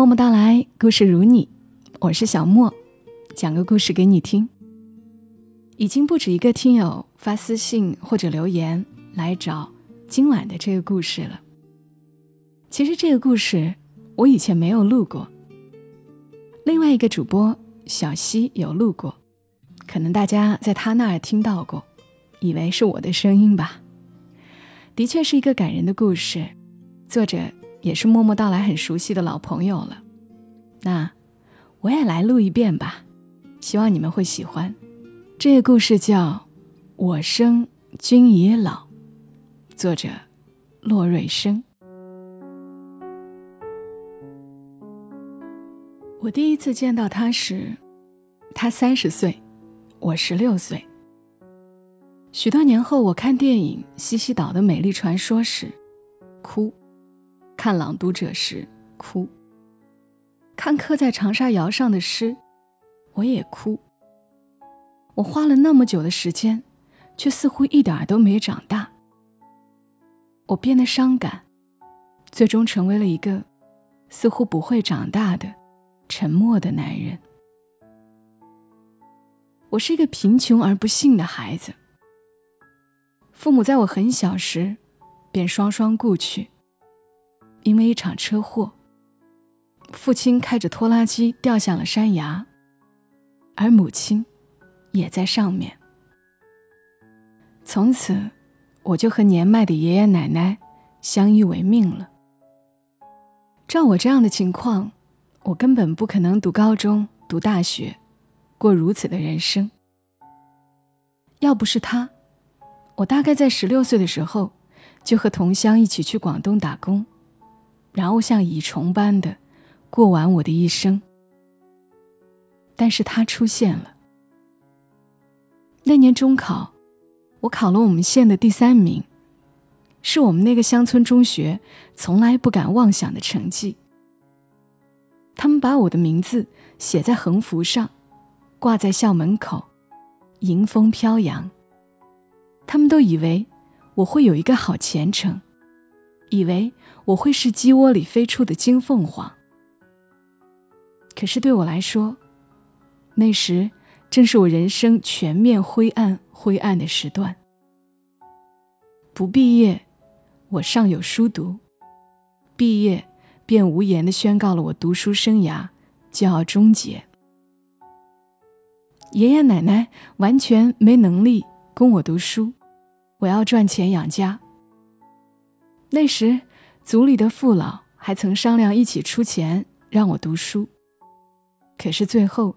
默默到来，故事如你，我是小莫，讲个故事给你听。已经不止一个听友发私信或者留言来找今晚的这个故事了。其实这个故事我以前没有录过，另外一个主播小溪有录过，可能大家在他那儿听到过，以为是我的声音吧。的确是一个感人的故事，作者也是默默到来很熟悉的老朋友了。那我也来录一遍吧，希望你们会喜欢。这个故事叫《我生君已老》，作者洛瑞生。我第一次见到他时，他三十岁，我十六岁。许多年后，我看电影《西西岛的美丽传说》时，哭；看《朗读者》时，哭；看刻在长沙窑上的诗，我也哭。我花了那么久的时间，却似乎一点都没长大。我变得伤感，最终成为了一个似乎不会长大的沉默的男人。我是一个贫穷而不幸的孩子。父母在我很小时便双双故去，因为一场车祸。父亲开着拖拉机掉下了山崖，而母亲。也在上面。从此，我就和年迈的爷爷奶奶相依为命了。照我这样的情况，我根本不可能读高中、读大学，过如此的人生。要不是他，我大概在十六岁的时候就和同乡一起去广东打工，然后像蚁虫般的过完我的一生。但是他出现了。那年中考，我考了我们县的第三名，是我们那个乡村中学从来不敢妄想的成绩。他们把我的名字写在横幅上，挂在校门口，迎风飘扬。他们都以为我会有一个好前程，以为我会是鸡窝里飞出的金凤凰。可是对我来说，那时。正是我人生全面灰暗、灰暗的时段。不毕业，我尚有书读；毕业，便无言的宣告了我读书生涯就要终结。爷爷奶奶完全没能力供我读书，我要赚钱养家。那时，族里的父老还曾商量一起出钱让我读书，可是最后。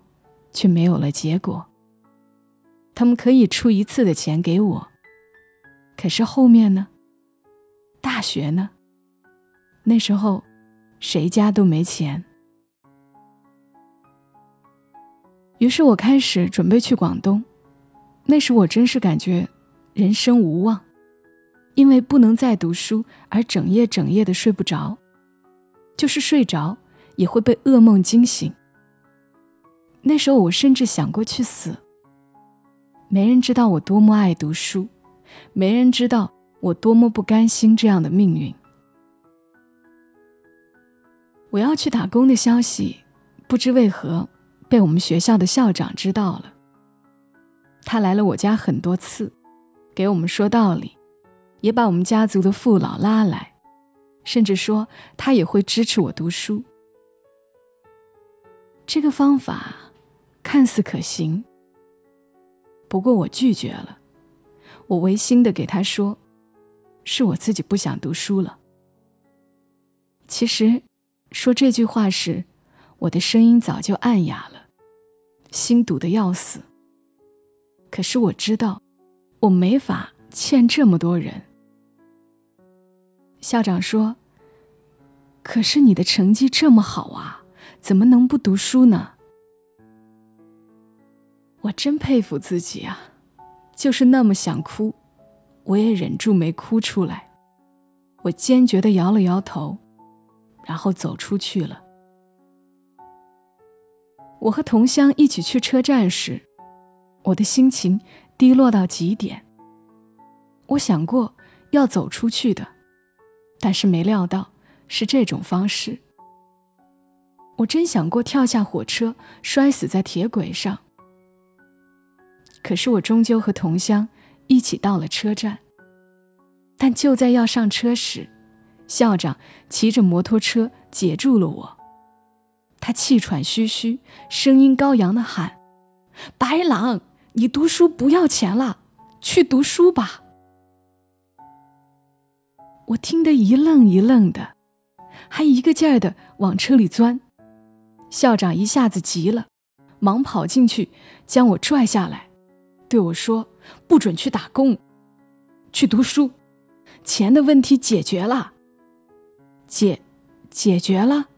却没有了结果。他们可以出一次的钱给我，可是后面呢？大学呢？那时候，谁家都没钱。于是我开始准备去广东。那时我真是感觉人生无望，因为不能再读书而整夜整夜的睡不着，就是睡着也会被噩梦惊醒。那时候我甚至想过去死。没人知道我多么爱读书，没人知道我多么不甘心这样的命运。我要去打工的消息，不知为何被我们学校的校长知道了。他来了我家很多次，给我们说道理，也把我们家族的父老拉来，甚至说他也会支持我读书。这个方法。看似可行，不过我拒绝了。我违心的给他说：“是我自己不想读书了。”其实，说这句话时，我的声音早就暗哑了，心堵得要死。可是我知道，我没法欠这么多人。校长说：“可是你的成绩这么好啊，怎么能不读书呢？”我真佩服自己啊！就是那么想哭，我也忍住没哭出来。我坚决的摇了摇头，然后走出去了。我和同乡一起去车站时，我的心情低落到极点。我想过要走出去的，但是没料到是这种方式。我真想过跳下火车，摔死在铁轨上。可是我终究和同乡一起到了车站。但就在要上车时，校长骑着摩托车截住了我。他气喘吁吁，声音高扬的喊：“白狼，你读书不要钱了，去读书吧！”我听得一愣一愣的，还一个劲儿的往车里钻。校长一下子急了，忙跑进去将我拽下来，对我说：“不准去打工，去读书。钱的问题解决了，解解决了。”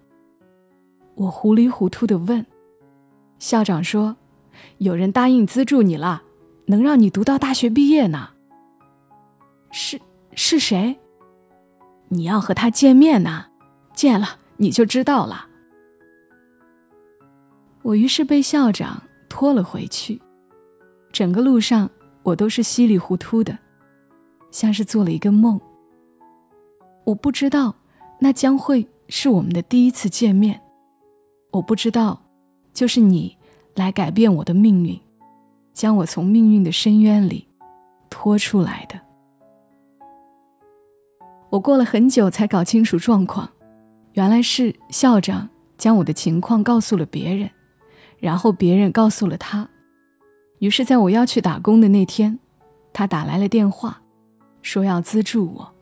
我糊里糊涂的问：“校长说，有人答应资助你了，能让你读到大学毕业呢。是是谁？你要和他见面呐，见了你就知道了。”我于是被校长拖了回去，整个路上我都是稀里糊涂的，像是做了一个梦。我不知道那将会是我们的第一次见面，我不知道，就是你来改变我的命运，将我从命运的深渊里拖出来的。我过了很久才搞清楚状况，原来是校长将我的情况告诉了别人。然后别人告诉了他，于是在我要去打工的那天，他打来了电话，说要资助我。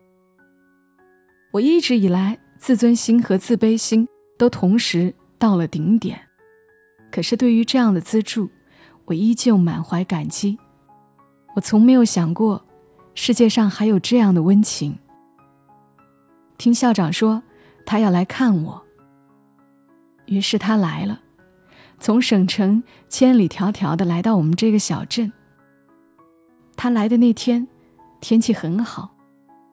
我一直以来自尊心和自卑心都同时到了顶点，可是对于这样的资助，我依旧满怀感激。我从没有想过，世界上还有这样的温情。听校长说他要来看我，于是他来了。从省城千里迢迢的来到我们这个小镇。他来的那天，天气很好，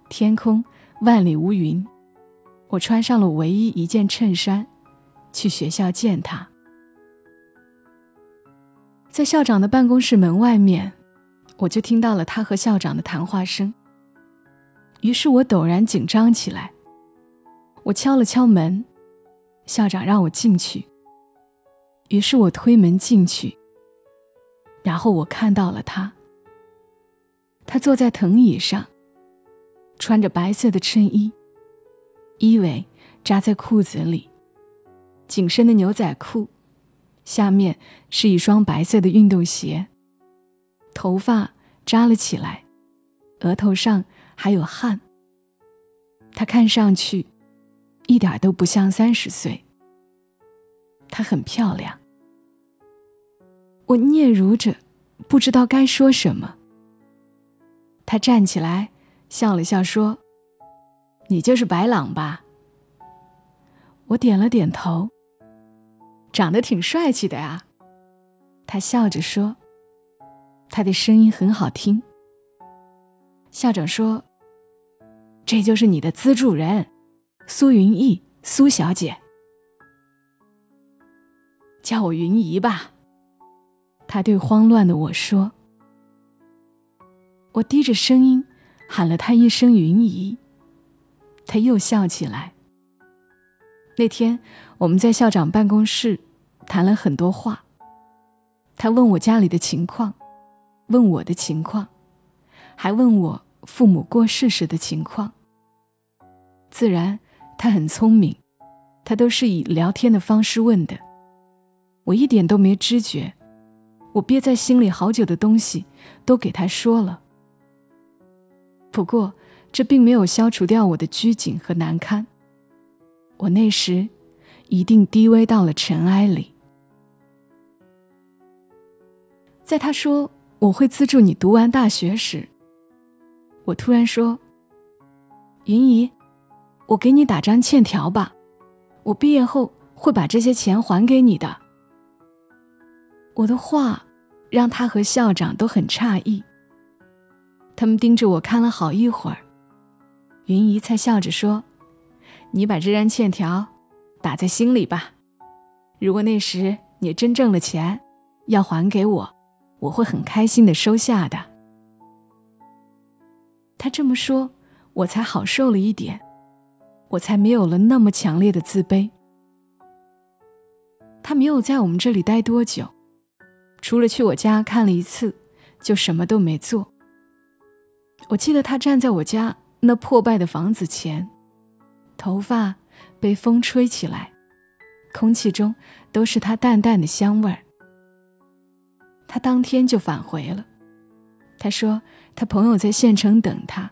天空万里无云。我穿上了唯一一件衬衫，去学校见他。在校长的办公室门外面，我就听到了他和校长的谈话声。于是我陡然紧张起来。我敲了敲门，校长让我进去。于是我推门进去，然后我看到了他。他坐在藤椅上，穿着白色的衬衣，衣尾扎在裤子里，紧身的牛仔裤，下面是一双白色的运动鞋。头发扎了起来，额头上还有汗。他看上去一点都不像三十岁。她很漂亮。我嗫嚅着，不知道该说什么。他站起来，笑了笑，说：“你就是白朗吧？”我点了点头。长得挺帅气的呀。他笑着说：“他的声音很好听。”校长说：“这就是你的资助人，苏云逸，苏小姐。叫我云姨吧。”他对慌乱的我说：“我低着声音喊了他一声‘云姨’，他又笑起来。那天我们在校长办公室谈了很多话，他问我家里的情况，问我的情况，还问我父母过世时的情况。自然，他很聪明，他都是以聊天的方式问的，我一点都没知觉。”我憋在心里好久的东西，都给他说了。不过，这并没有消除掉我的拘谨和难堪。我那时一定低微到了尘埃里。在他说我会资助你读完大学时，我突然说：“云姨，我给你打张欠条吧，我毕业后会把这些钱还给你的。”我的话让他和校长都很诧异，他们盯着我看了好一会儿，云姨才笑着说：“你把这张欠条打在心里吧，如果那时你真挣了钱要还给我，我会很开心的收下的。”他这么说，我才好受了一点，我才没有了那么强烈的自卑。他没有在我们这里待多久，除了去我家看了一次，就什么都没做。我记得他站在我家那破败的房子前，头发被风吹起来，空气中都是他淡淡的香味儿。他当天就返回了。他说他朋友在县城等他，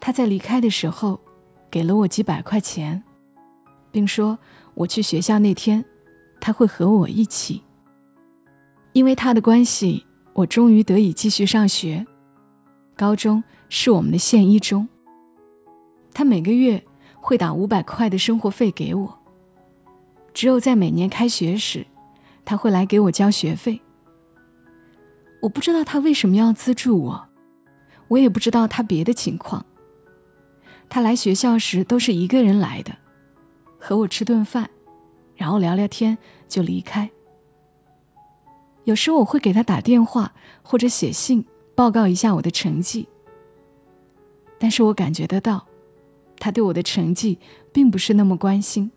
他在离开的时候给了我几百块钱，并说我去学校那天他会和我一起。因为他的关系，我终于得以继续上学。高中是我们的县一中。他每个月会打五百块的生活费给我。只有在每年开学时，他会来给我交学费。我不知道他为什么要资助我，我也不知道他别的情况。他来学校时都是一个人来的，和我吃顿饭，然后聊聊天就离开。有时我会给他打电话或者写信。报告一下我的成绩，但是我感觉得到，他对我的成绩并不是那么关心。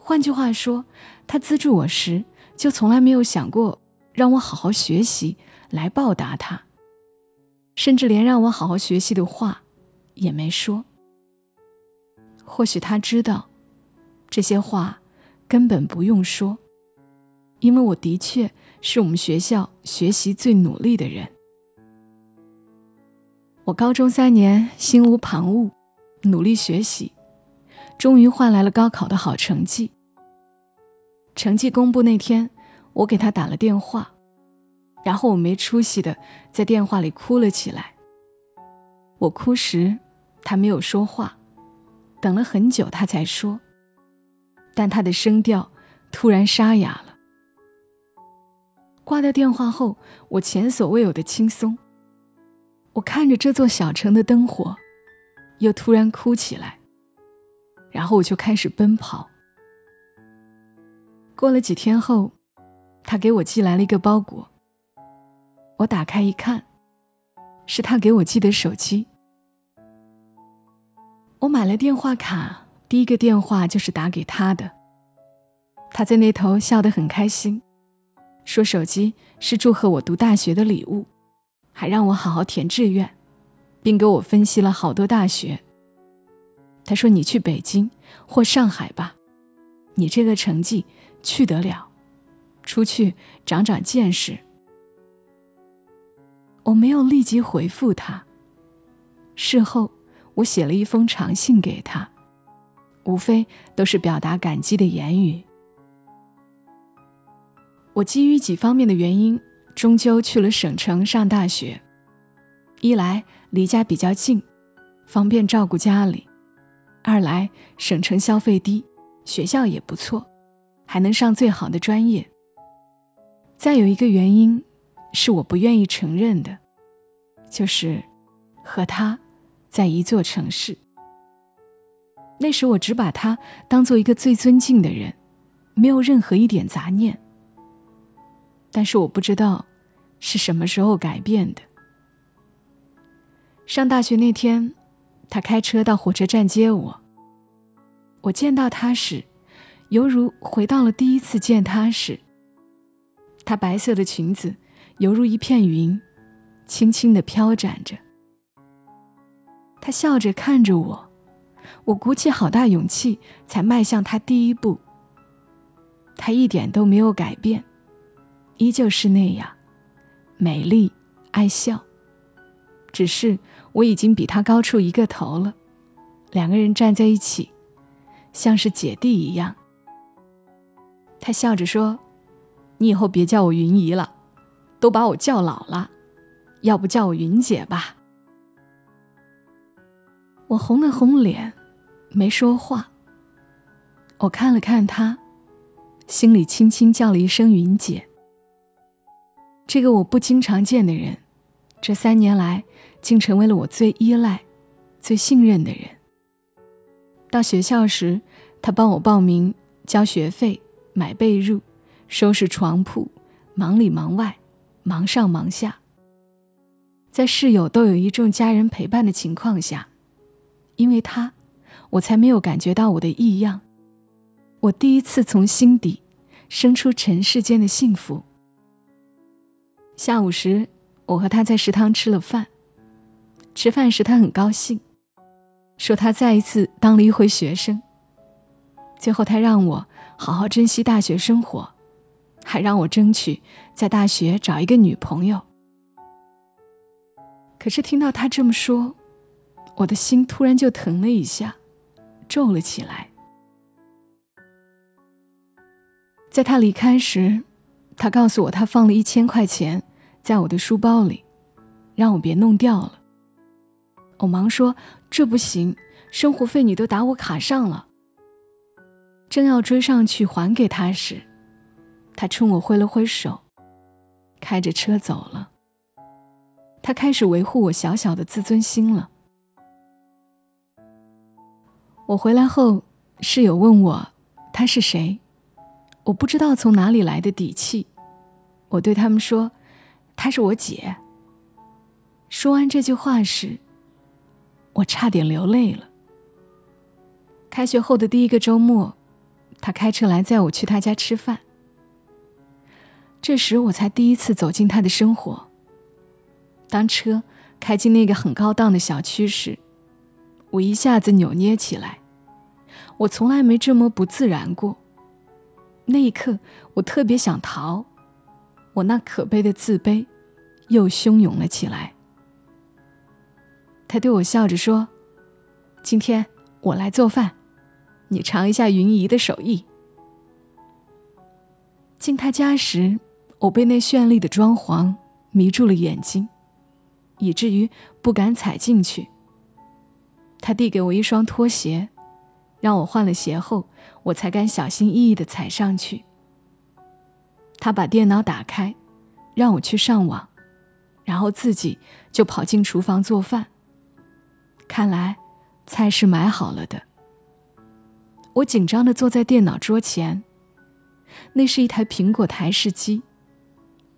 换句话说，他资助我时就从来没有想过让我好好学习来报答他，甚至连让我好好学习的话也没说。或许他知道，这些话根本不用说，因为我的确是我们学校学习最努力的人。我高中三年心无旁骛，努力学习，终于换来了高考的好成绩。成绩公布那天，我给他打了电话，然后我没出息的在电话里哭了起来。我哭时，他没有说话，等了很久他才说，但他的声调突然沙哑了。挂掉电话后，我前所未有的轻松。我看着这座小城的灯火，又突然哭起来。然后我就开始奔跑。过了几天后，他给我寄来了一个包裹。我打开一看，是他给我寄的手机。我买了电话卡，第一个电话就是打给他的。他在那头笑得很开心，说手机是祝贺我读大学的礼物。还让我好好填志愿，并给我分析了好多大学。他说：“你去北京或上海吧，你这个成绩去得了，出去长长见识。”我没有立即回复他。事后，我写了一封长信给他，无非都是表达感激的言语。我基于几方面的原因。终究去了省城上大学，一来离家比较近，方便照顾家里；二来省城消费低，学校也不错，还能上最好的专业。再有一个原因，是我不愿意承认的，就是和他在一座城市。那时我只把他当做一个最尊敬的人，没有任何一点杂念。但是我不知道。是什么时候改变的？上大学那天，他开车到火车站接我。我见到他时，犹如回到了第一次见他时。她白色的裙子犹如一片云，轻轻的飘展着。他笑着看着我，我鼓起好大勇气才迈向他第一步。他一点都没有改变，依旧是那样。美丽，爱笑。只是我已经比他高出一个头了，两个人站在一起，像是姐弟一样。他笑着说：“你以后别叫我云姨了，都把我叫老了，要不叫我云姐吧。”我红了红脸，没说话。我看了看他，心里轻轻叫了一声“云姐”。这个我不经常见的人，这三年来竟成为了我最依赖、最信任的人。到学校时，他帮我报名、交学费、买被褥、收拾床铺，忙里忙外，忙上忙下。在室友都有一众家人陪伴的情况下，因为他，我才没有感觉到我的异样。我第一次从心底生出尘世间的幸福。下午时，我和他在食堂吃了饭。吃饭时，他很高兴，说他再一次当了一回学生。最后，他让我好好珍惜大学生活，还让我争取在大学找一个女朋友。可是听到他这么说，我的心突然就疼了一下，皱了起来。在他离开时，他告诉我他放了一千块钱在我的书包里，让我别弄掉了。我忙说：“这不行，生活费你都打我卡上了。”正要追上去还给他时，他冲我挥了挥手，开着车走了。他开始维护我小小的自尊心了。我回来后，室友问我他是谁，我不知道从哪里来的底气，我对他们说：“她是我姐。”说完这句话时，我差点流泪了。开学后的第一个周末，他开车来载我去他家吃饭。这时我才第一次走进他的生活。当车开进那个很高档的小区时，我一下子扭捏起来。我从来没这么不自然过。那一刻，我特别想逃，我那可悲的自卑又汹涌了起来。他对我笑着说：“今天我来做饭，你尝一下云姨的手艺。”进他家时，我被那绚丽的装潢迷住了眼睛，以至于不敢踩进去。他递给我一双拖鞋，让我换了鞋后，我才敢小心翼翼地踩上去。他把电脑打开，让我去上网，然后自己就跑进厨房做饭。看来，菜是买好了的。我紧张的坐在电脑桌前，那是一台苹果台式机，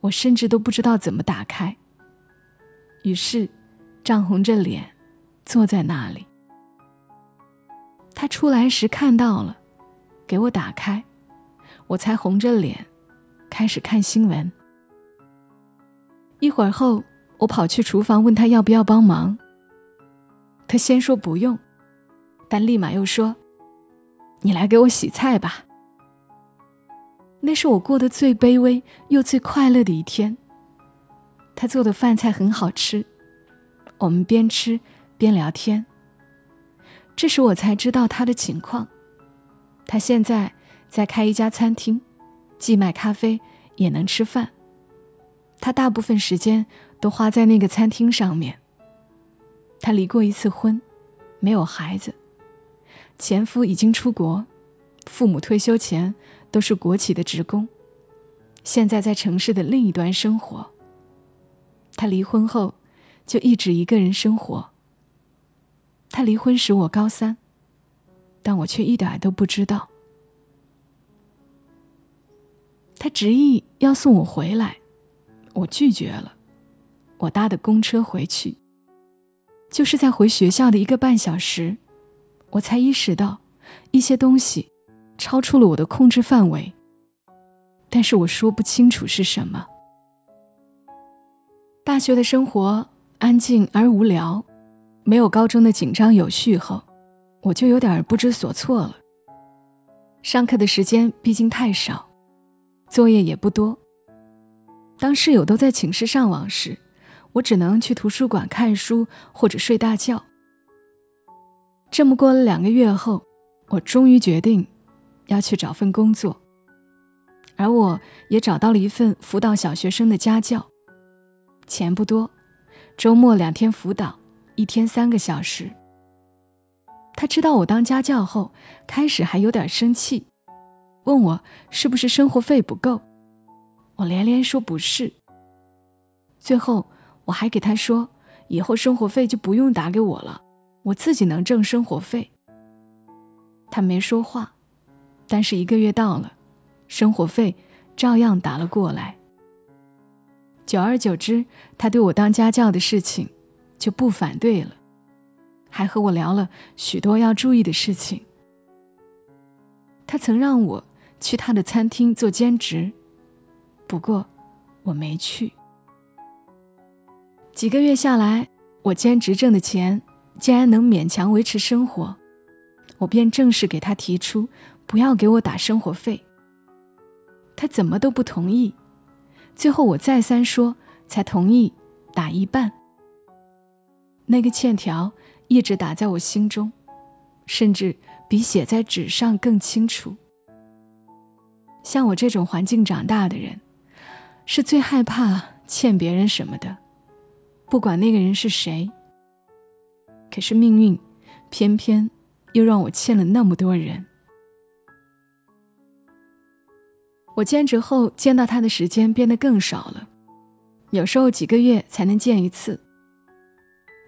我甚至都不知道怎么打开。于是，涨红着脸坐在那里。他出来时看到了，给我打开，我才红着脸开始看新闻。一会儿后，我跑去厨房问他要不要帮忙。他先说不用，但立马又说：“你来给我洗菜吧。”那是我过得最卑微又最快乐的一天。他做的饭菜很好吃，我们边吃边聊天。这时我才知道他的情况，他现在在开一家餐厅，既卖咖啡也能吃饭。他大部分时间都花在那个餐厅上面。他离过一次婚，没有孩子，前夫已经出国，父母退休前都是国企的职工，现在在城市的另一端生活。他离婚后就一直一个人生活。他离婚时我高三，但我却一点都不知道。他执意要送我回来，我拒绝了，我搭的公车回去。就是在回学校的一个半小时，我才意识到一些东西超出了我的控制范围。但是我说不清楚是什么。大学的生活安静而无聊，没有高中的紧张有序后，我就有点不知所措了。上课的时间毕竟太少，作业也不多。当室友都在寝室上网时，我只能去图书馆看书或者睡大觉。这么过了两个月后，我终于决定要去找份工作，而我也找到了一份辅导小学生的家教，钱不多，周末两天辅导，一天三个小时。他知道我当家教后，开始还有点生气，问我是不是生活费不够，我连连说不是，最后。我还给他说，以后生活费就不用打给我了，我自己能挣生活费。他没说话，但是一个月到了，生活费照样打了过来。久而久之，他对我当家教的事情就不反对了，还和我聊了许多要注意的事情。他曾让我去他的餐厅做兼职，不过我没去。几个月下来，我兼职挣的钱竟然能勉强维持生活，我便正式给他提出不要给我打生活费。他怎么都不同意，最后我再三说，才同意打一半。那个欠条一直打在我心中，甚至比写在纸上更清楚。像我这种环境长大的人，是最害怕欠别人什么的，不管那个人是谁。可是命运偏偏又让我欠了那么多人。我兼职后见到他的时间变得更少了，有时候几个月才能见一次。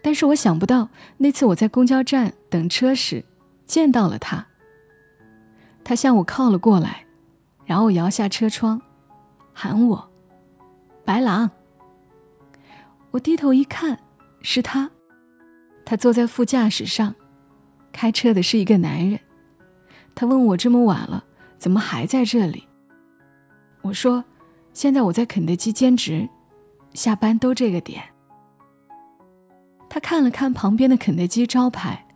但是我想不到那次我在公交站等车时见到了他。他向我靠了过来，然后摇下车窗，喊我：“白狼。”我低头一看，是他。他坐在副驾驶上，开车的是一个男人。他问我这么晚了，怎么还在这里？我说：“现在我在肯德基兼职，下班都这个点。”他看了看旁边的肯德基招牌，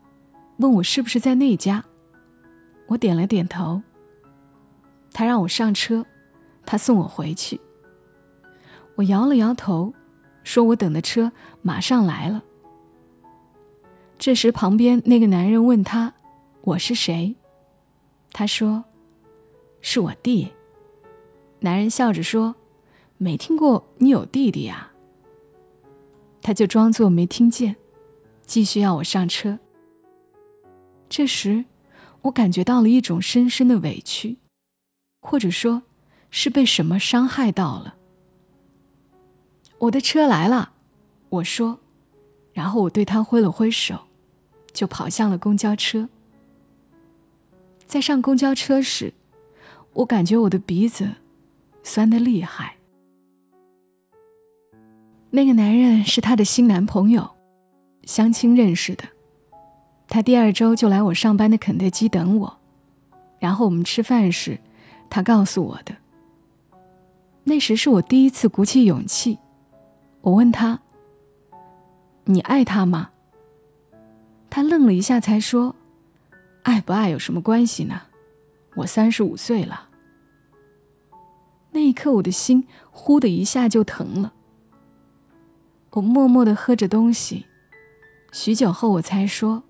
问我是不是在那家。我点了点头。他让我上车，他送我回去。我摇了摇头，说我等的车马上来了。这时，旁边那个男人问他：“我是谁？”他说：“是我弟。”男人笑着说：“没听过你有弟弟呀。”他就装作没听见，继续要我上车。这时，我感觉到了一种深深的委屈，或者说，是被什么伤害到了。我的车来了，我说，然后我对他挥了挥手，就跑向了公交车。在上公交车时，我感觉我的鼻子。酸的厉害。那个男人是她的新男朋友，相亲认识的。他第二周就来我上班的肯德基等我，然后我们吃饭时，他告诉我的。那时是我第一次鼓起勇气，我问他：“你爱他吗？”他愣了一下，才说：“爱不爱有什么关系呢？我三十五岁了。”那一刻，我的心呼的一下就疼了。我默默的喝着东西，许久后我才说：“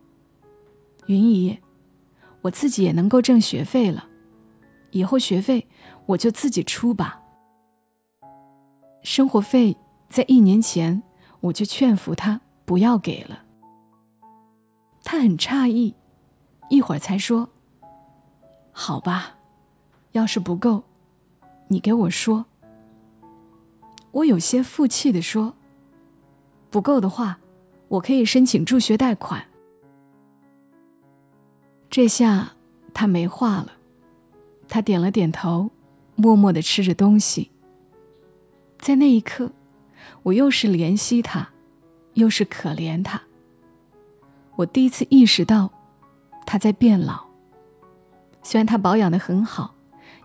云姨，我自己也能够挣学费了，以后学费我就自己出吧。生活费在一年前我就劝服他不要给了。他很诧异，一会儿才说：‘好吧，要是不够。’”你给我说，我有些负气的说：“不够的话，我可以申请助学贷款。”这下他没话了，他点了点头，默默的吃着东西。在那一刻，我又是怜惜他，又是可怜他。我第一次意识到，他在变老。虽然他保养的很好，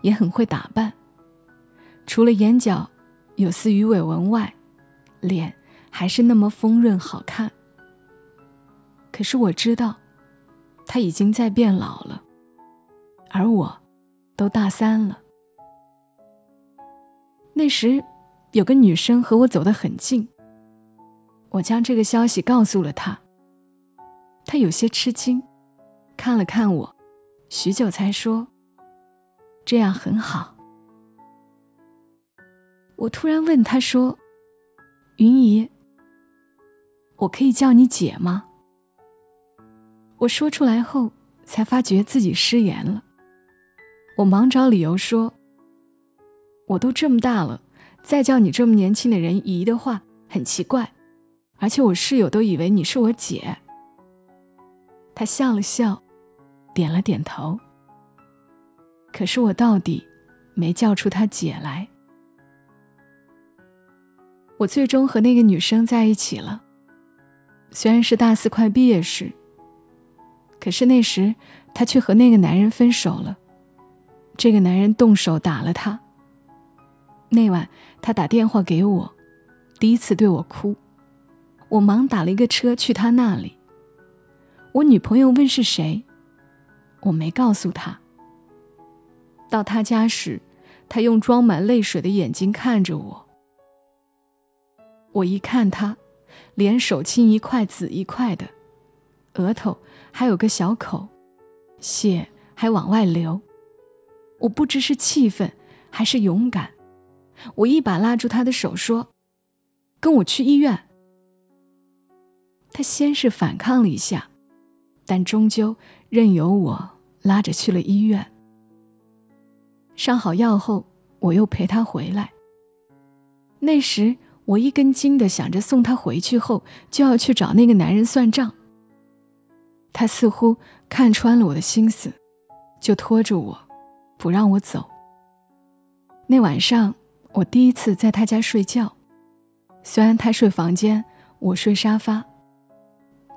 也很会打扮。除了眼角有丝鱼尾纹外，脸还是那么丰润好看。可是我知道，他已经在变老了，而我，都大三了。那时，有个女生和我走得很近。我将这个消息告诉了她，她有些吃惊，看了看我，许久才说：“这样很好。”我突然问他说：“云姨，我可以叫你姐吗？”我说出来后，才发觉自己失言了。我忙找理由说：“我都这么大了，再叫你这么年轻的人姨的话，很奇怪。而且我室友都以为你是我姐。”他笑了笑，点了点头。可是我到底没叫出他姐来。我最终和那个女生在一起了。虽然是大四快毕业时，可是那时她却和那个男人分手了。这个男人动手打了她。那晚他打电话给我，第一次对我哭，我忙打了一个车去他那里。我女朋友问是谁，我没告诉她。到他家时，他用装满泪水的眼睛看着我。我一看他，连手青一块紫一块的，额头还有个小口，血还往外流。我不知是气愤还是勇敢，我一把拉住他的手说：“跟我去医院。”他先是反抗了一下，但终究任由我拉着去了医院。上好药后，我又陪他回来。那时我一根筋的想着送他回去后就要去找那个男人算账。他似乎看穿了我的心思，就拖着我，不让我走。那晚上我第一次在他家睡觉，虽然他睡房间，我睡沙发，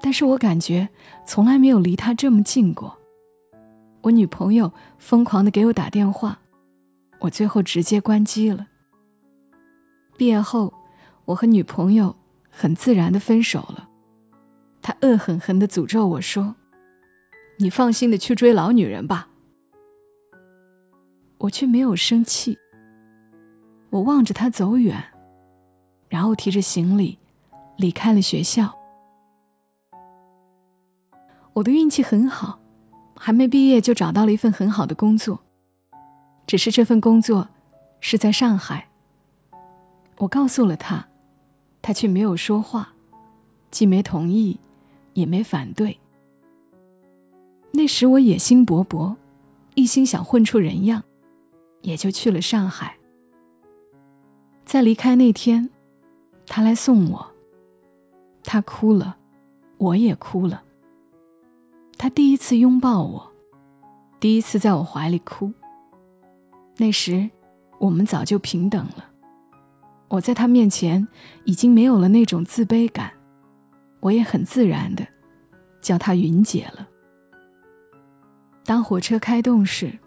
但是我感觉从来没有离他这么近过。我女朋友疯狂的给我打电话。我最后直接关机了。毕业后，我和女朋友很自然的分手了。他恶狠狠的诅咒我说：“你放心的去追老女人吧。”我却没有生气。我望着他走远，然后提着行李离开了学校。我的运气很好，还没毕业就找到了一份很好的工作。只是这份工作是在上海。我告诉了他，他却没有说话，既没同意，也没反对。那时我野心勃勃，一心想混出人样，也就去了上海。在离开那天，他来送我，他哭了，我也哭了。他第一次拥抱我，第一次在我怀里哭。那时，我们早就平等了。我在他面前已经没有了那种自卑感，我也很自然的叫他云姐了。当火车开动时，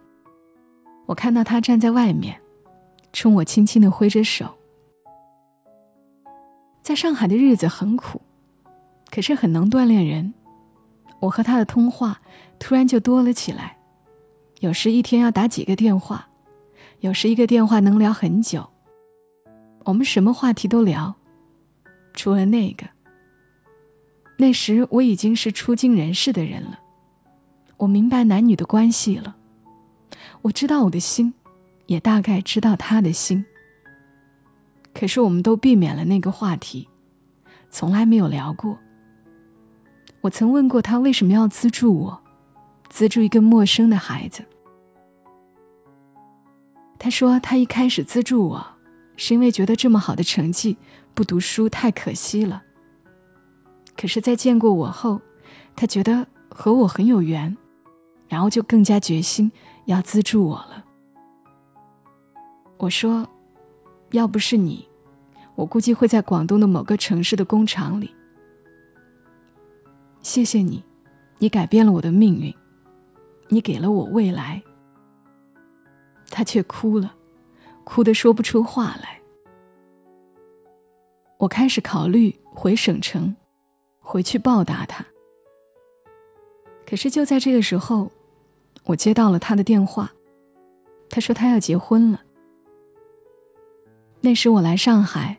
我看到他站在外面，冲我轻轻的挥着手。在上海的日子很苦，可是很能锻炼人。我和他的通话突然就多了起来，有时一天要打几个电话。有时一个电话能聊很久，我们什么话题都聊，除了那个。那时我已经是出经人事的人了，我明白男女的关系了，我知道我的心，也大概知道他的心。可是我们都避免了那个话题，从来没有聊过。我曾问过他为什么要资助我，资助一个陌生的孩子。他说：“他一开始资助我，是因为觉得这么好的成绩不读书太可惜了。可是，在见过我后，他觉得和我很有缘，然后就更加决心要资助我了。”我说：“要不是你，我估计会在广东的某个城市的工厂里。谢谢你，你改变了我的命运，你给了我未来。”他却哭了，哭得说不出话来。我开始考虑回省城，回去报答他。可是就在这个时候，我接到了他的电话，他说他要结婚了。那时我来上海，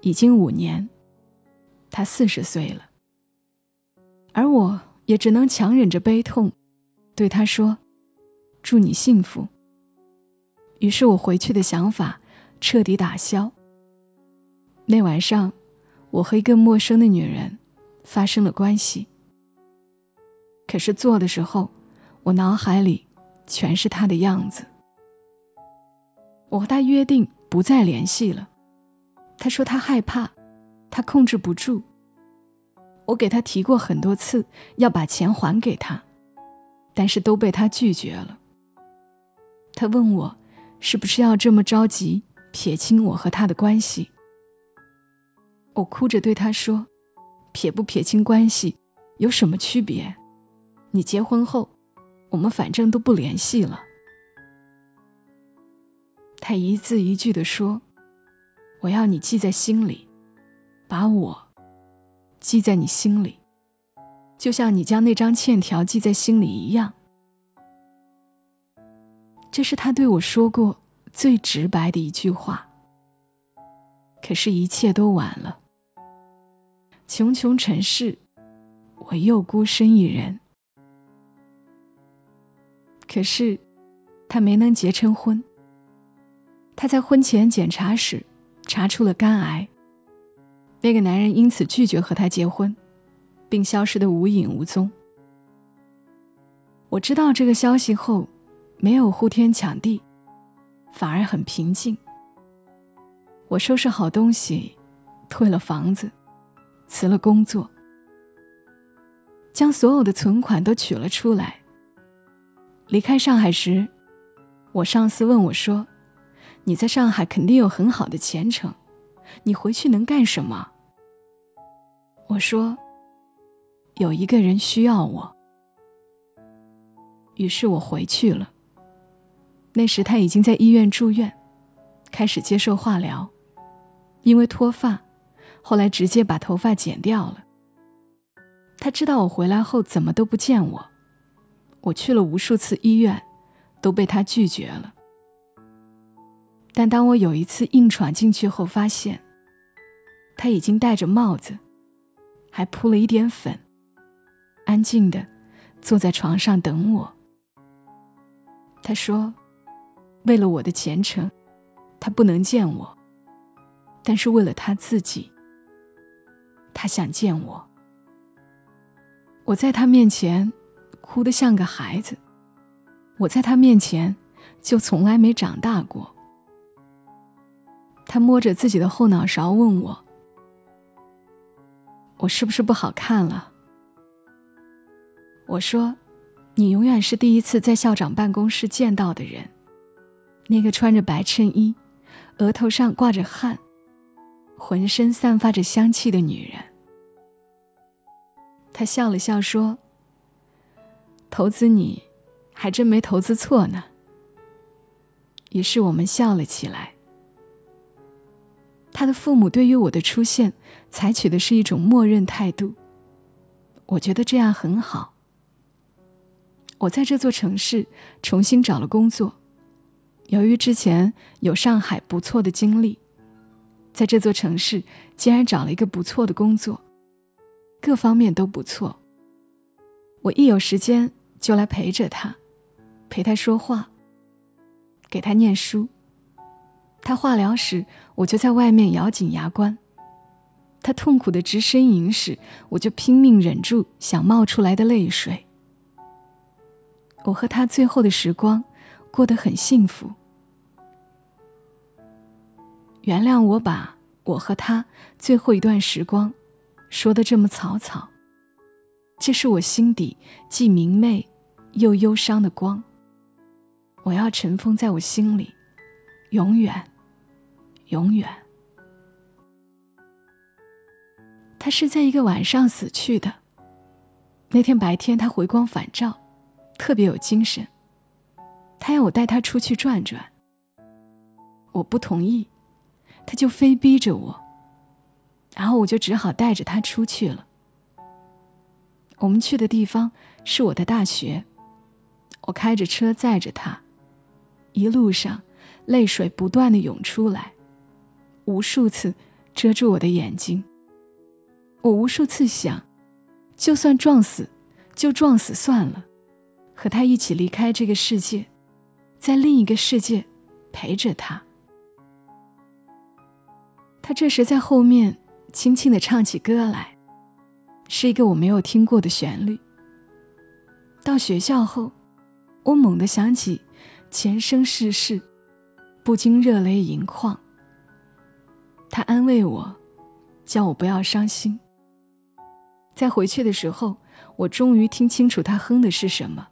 已经五年，他四十岁了，而我也只能强忍着悲痛，对他说：“祝你幸福。”于是我回去的想法彻底打消。那晚上，我和一个陌生的女人发生了关系。可是做的时候，我脑海里全是她的样子。我和她约定不再联系了。她说她害怕，她控制不住。我给她提过很多次要把钱还给她，但是都被她拒绝了。她问我。是不是要这么着急撇清我和他的关系？我哭着对他说：“撇不撇清关系有什么区别？你结婚后，我们反正都不联系了。”他一字一句地说：“我要你记在心里，把我记在你心里，就像你将那张欠条记在心里一样。”这是他对我说过最直白的一句话。可是，一切都晚了。穷穷尘世，我又孤身一人。可是，他没能结成婚。他在婚前检查时查出了肝癌。那个男人因此拒绝和他结婚，并消失得无影无踪。我知道这个消息后。没有呼天抢地，反而很平静。我收拾好东西，退了房子，辞了工作，将所有的存款都取了出来。离开上海时，我上司问我说：“你在上海肯定有很好的前程，你回去能干什么？”我说：“有一个人需要我。”于是我回去了。那时他已经在医院住院，开始接受化疗，因为脱发，后来直接把头发剪掉了。他知道我回来后怎么都不见我，我去了无数次医院，都被他拒绝了。但当我有一次硬闯进去后，发现他已经戴着帽子，还铺了一点粉，安静的坐在床上等我。他说。为了我的前程，他不能见我。但是为了他自己，他想见我。我在他面前哭得像个孩子，我在他面前就从来没长大过。他摸着自己的后脑勺问我：“我是不是不好看了？”我说：“你永远是第一次在校长办公室见到的人。”那个穿着白衬衣、额头上挂着汗、浑身散发着香气的女人，她笑了笑说：“投资你，还真没投资错呢。”于是我们笑了起来。他的父母对于我的出现采取的是一种默认态度，我觉得这样很好。我在这座城市重新找了工作。由于之前有上海不错的经历，在这座城市竟然找了一个不错的工作，各方面都不错。我一有时间就来陪着他，陪他说话，给他念书。他化疗时，我就在外面咬紧牙关；他痛苦的直呻吟时，我就拼命忍住想冒出来的泪水。我和他最后的时光过得很幸福。原谅我把我和他最后一段时光说的这么草草。这是我心底既明媚又忧伤的光。我要尘封在我心里，永远，永远。他是在一个晚上死去的。那天白天他回光返照，特别有精神。他要我带他出去转转。我不同意。他就非逼着我，然后我就只好带着他出去了。我们去的地方是我的大学，我开着车载着他，一路上泪水不断的涌出来，无数次遮住我的眼睛。我无数次想，就算撞死，就撞死算了，和他一起离开这个世界，在另一个世界陪着他。他这时在后面轻轻地唱起歌来，是一个我没有听过的旋律。到学校后，我猛地想起前生世事，不禁热泪盈眶。他安慰我，叫我不要伤心。在回去的时候，我终于听清楚他哼的是什么。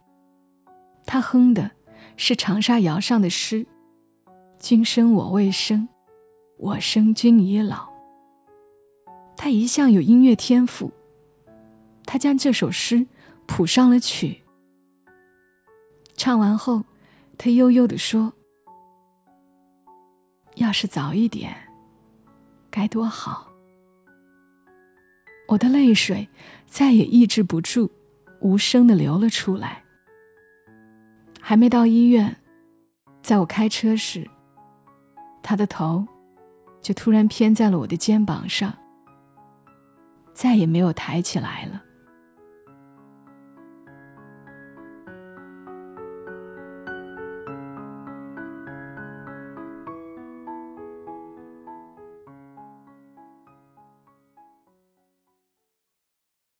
他哼的是长沙谣上的诗：“君生我未生。”我生君已老。他一向有音乐天赋，他将这首诗谱上了曲。唱完后，他悠悠地说：“要是早一点，该多好。我的泪水再也抑制不住，无声的流了出来。还没到医院，在我开车时，他的头就突然偏在了我的肩膀上，再也没有抬起来了。